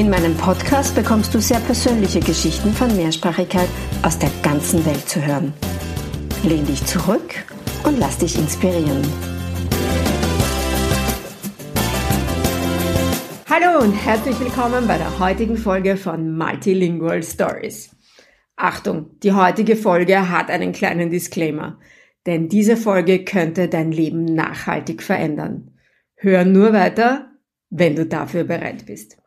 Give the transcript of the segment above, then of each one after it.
In meinem Podcast bekommst du sehr persönliche Geschichten von Mehrsprachigkeit aus der ganzen Welt zu hören. Lehn dich zurück und lass dich inspirieren. Hallo und herzlich willkommen bei der heutigen Folge von Multilingual Stories. Achtung, die heutige Folge hat einen kleinen Disclaimer, denn diese Folge könnte dein Leben nachhaltig verändern. Hör nur weiter, wenn du dafür bereit bist.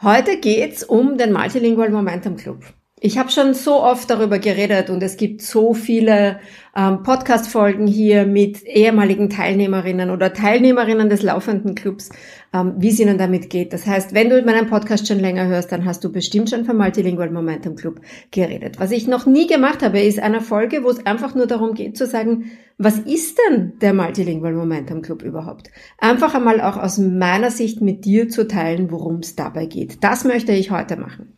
Heute geht's um den Multilingual Momentum Club. Ich habe schon so oft darüber geredet und es gibt so viele ähm, Podcast-Folgen hier mit ehemaligen Teilnehmerinnen oder Teilnehmerinnen des laufenden Clubs, ähm, wie es ihnen damit geht. Das heißt, wenn du meinen Podcast schon länger hörst, dann hast du bestimmt schon vom Multilingual Momentum Club geredet. Was ich noch nie gemacht habe, ist eine Folge, wo es einfach nur darum geht zu sagen, was ist denn der Multilingual Momentum Club überhaupt? Einfach einmal auch aus meiner Sicht mit dir zu teilen, worum es dabei geht. Das möchte ich heute machen.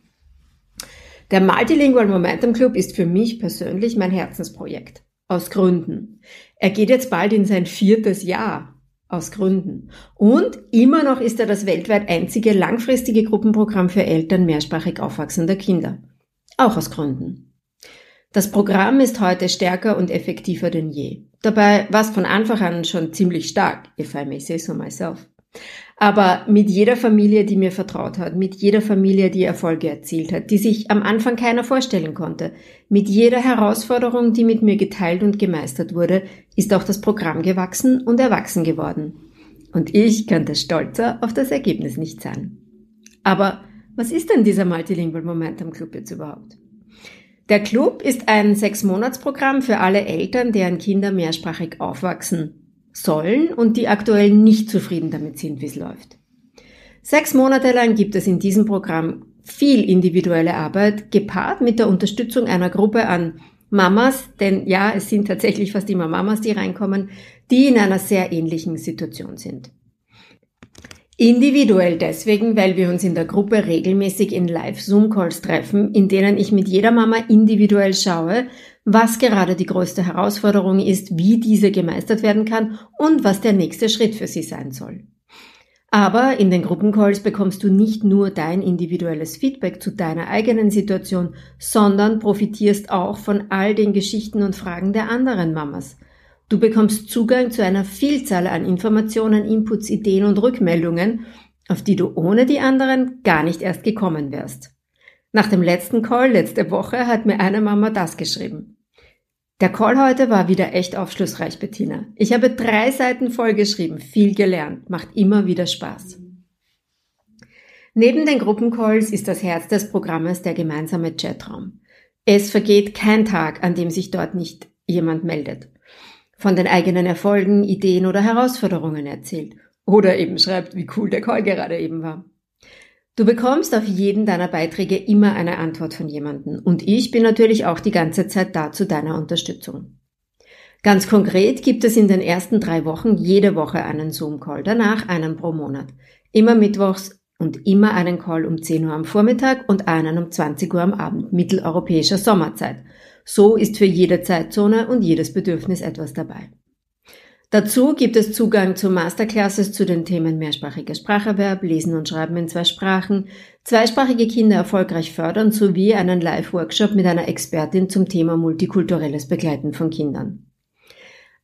Der Multilingual Momentum Club ist für mich persönlich mein Herzensprojekt. Aus Gründen. Er geht jetzt bald in sein viertes Jahr. Aus Gründen. Und immer noch ist er das weltweit einzige langfristige Gruppenprogramm für Eltern mehrsprachig aufwachsender Kinder. Auch aus Gründen. Das Programm ist heute stärker und effektiver denn je. Dabei war es von Anfang an schon ziemlich stark, if I may say so myself. Aber mit jeder Familie, die mir vertraut hat, mit jeder Familie, die Erfolge erzielt hat, die sich am Anfang keiner vorstellen konnte, mit jeder Herausforderung, die mit mir geteilt und gemeistert wurde, ist auch das Programm gewachsen und erwachsen geworden. Und ich könnte stolzer auf das Ergebnis nicht sein. Aber was ist denn dieser Multilingual Momentum Club jetzt überhaupt? Der Club ist ein Sechs-Monats-Programm für alle Eltern, deren Kinder mehrsprachig aufwachsen sollen und die aktuell nicht zufrieden damit sind, wie es läuft. Sechs Monate lang gibt es in diesem Programm viel individuelle Arbeit, gepaart mit der Unterstützung einer Gruppe an Mamas, denn ja, es sind tatsächlich fast immer Mamas, die reinkommen, die in einer sehr ähnlichen Situation sind. Individuell deswegen, weil wir uns in der Gruppe regelmäßig in Live-Zoom-Calls treffen, in denen ich mit jeder Mama individuell schaue, was gerade die größte Herausforderung ist, wie diese gemeistert werden kann und was der nächste Schritt für sie sein soll. Aber in den Gruppencalls bekommst du nicht nur dein individuelles Feedback zu deiner eigenen Situation, sondern profitierst auch von all den Geschichten und Fragen der anderen Mamas. Du bekommst Zugang zu einer Vielzahl an Informationen, Inputs, Ideen und Rückmeldungen, auf die du ohne die anderen gar nicht erst gekommen wärst. Nach dem letzten Call letzte Woche hat mir eine Mama das geschrieben. Der Call heute war wieder echt aufschlussreich, Bettina. Ich habe drei Seiten vollgeschrieben, viel gelernt, macht immer wieder Spaß. Neben den Gruppencalls ist das Herz des Programmes der gemeinsame Chatraum. Es vergeht kein Tag, an dem sich dort nicht jemand meldet. Von den eigenen Erfolgen, Ideen oder Herausforderungen erzählt. Oder eben schreibt, wie cool der Call gerade eben war. Du bekommst auf jeden deiner Beiträge immer eine Antwort von jemandem und ich bin natürlich auch die ganze Zeit da zu deiner Unterstützung. Ganz konkret gibt es in den ersten drei Wochen jede Woche einen Zoom-Call, danach einen pro Monat. Immer mittwochs und immer einen Call um 10 Uhr am Vormittag und einen um 20 Uhr am Abend mitteleuropäischer Sommerzeit. So ist für jede Zeitzone und jedes Bedürfnis etwas dabei. Dazu gibt es Zugang zu Masterclasses zu den Themen mehrsprachiger Spracherwerb, Lesen und Schreiben in zwei Sprachen, zweisprachige Kinder erfolgreich fördern sowie einen Live-Workshop mit einer Expertin zum Thema multikulturelles Begleiten von Kindern.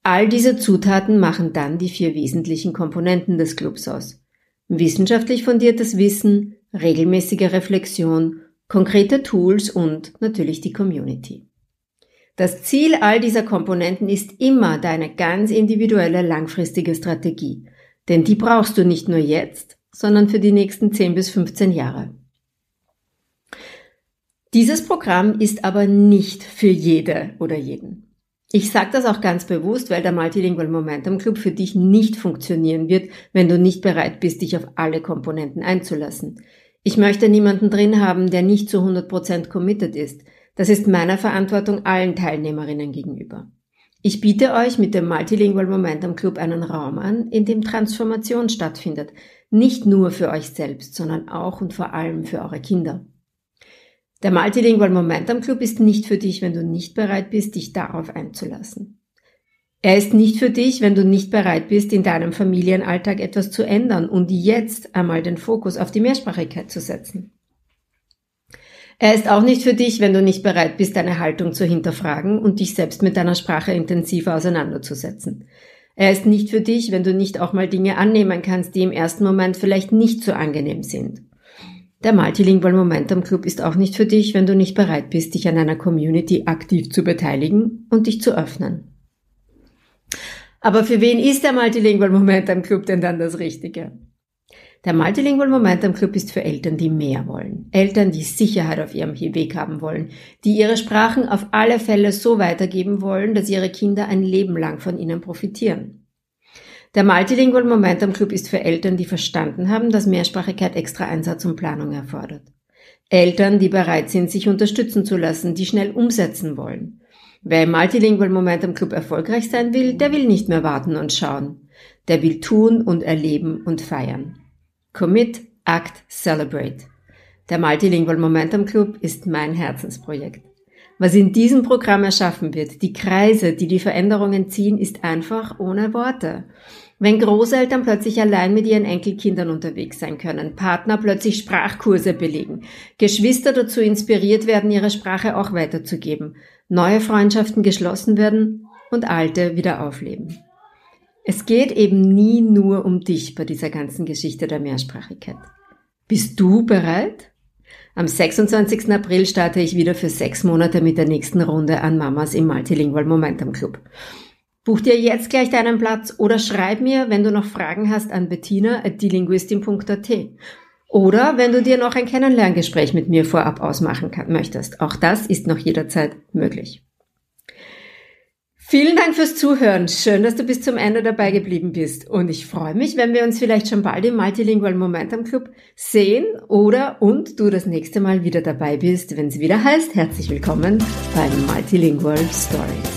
All diese Zutaten machen dann die vier wesentlichen Komponenten des Clubs aus. Wissenschaftlich fundiertes Wissen, regelmäßige Reflexion, konkrete Tools und natürlich die Community. Das Ziel all dieser Komponenten ist immer deine ganz individuelle langfristige Strategie. Denn die brauchst du nicht nur jetzt, sondern für die nächsten 10 bis 15 Jahre. Dieses Programm ist aber nicht für jede oder jeden. Ich sage das auch ganz bewusst, weil der Multilingual Momentum Club für dich nicht funktionieren wird, wenn du nicht bereit bist, dich auf alle Komponenten einzulassen. Ich möchte niemanden drin haben, der nicht zu 100% committed ist. Das ist meiner Verantwortung allen Teilnehmerinnen gegenüber. Ich biete euch mit dem Multilingual Momentum Club einen Raum an, in dem Transformation stattfindet. Nicht nur für euch selbst, sondern auch und vor allem für eure Kinder. Der Multilingual Momentum Club ist nicht für dich, wenn du nicht bereit bist, dich darauf einzulassen. Er ist nicht für dich, wenn du nicht bereit bist, in deinem Familienalltag etwas zu ändern und jetzt einmal den Fokus auf die Mehrsprachigkeit zu setzen. Er ist auch nicht für dich, wenn du nicht bereit bist, deine Haltung zu hinterfragen und dich selbst mit deiner Sprache intensiver auseinanderzusetzen. Er ist nicht für dich, wenn du nicht auch mal Dinge annehmen kannst, die im ersten Moment vielleicht nicht so angenehm sind. Der Multilingual Momentum Club ist auch nicht für dich, wenn du nicht bereit bist, dich an einer Community aktiv zu beteiligen und dich zu öffnen. Aber für wen ist der Multilingual Momentum Club denn dann das Richtige? Der Multilingual Momentum Club ist für Eltern, die mehr wollen. Eltern, die Sicherheit auf ihrem Weg haben wollen, die ihre Sprachen auf alle Fälle so weitergeben wollen, dass ihre Kinder ein Leben lang von ihnen profitieren. Der Multilingual Momentum Club ist für Eltern, die verstanden haben, dass Mehrsprachigkeit extra Einsatz und Planung erfordert. Eltern, die bereit sind, sich unterstützen zu lassen, die schnell umsetzen wollen. Wer im Multilingual Momentum Club erfolgreich sein will, der will nicht mehr warten und schauen. Der will tun und erleben und feiern. Commit, Act, Celebrate. Der Multilingual Momentum Club ist mein Herzensprojekt. Was in diesem Programm erschaffen wird, die Kreise, die die Veränderungen ziehen, ist einfach ohne Worte. Wenn Großeltern plötzlich allein mit ihren Enkelkindern unterwegs sein können, Partner plötzlich Sprachkurse belegen, Geschwister dazu inspiriert werden, ihre Sprache auch weiterzugeben, neue Freundschaften geschlossen werden und alte wieder aufleben. Es geht eben nie nur um dich bei dieser ganzen Geschichte der Mehrsprachigkeit. Bist du bereit? Am 26. April starte ich wieder für sechs Monate mit der nächsten Runde an Mamas im Multilingual Momentum Club. Buch dir jetzt gleich deinen Platz oder schreib mir, wenn du noch Fragen hast, an bettina.dielinguistin.at. Oder wenn du dir noch ein Kennenlerngespräch mit mir vorab ausmachen kann, möchtest. Auch das ist noch jederzeit möglich. Vielen Dank fürs Zuhören. Schön, dass du bis zum Ende dabei geblieben bist. Und ich freue mich, wenn wir uns vielleicht schon bald im Multilingual Momentum Club sehen oder und du das nächste Mal wieder dabei bist, wenn es wieder heißt, herzlich willkommen beim Multilingual Stories.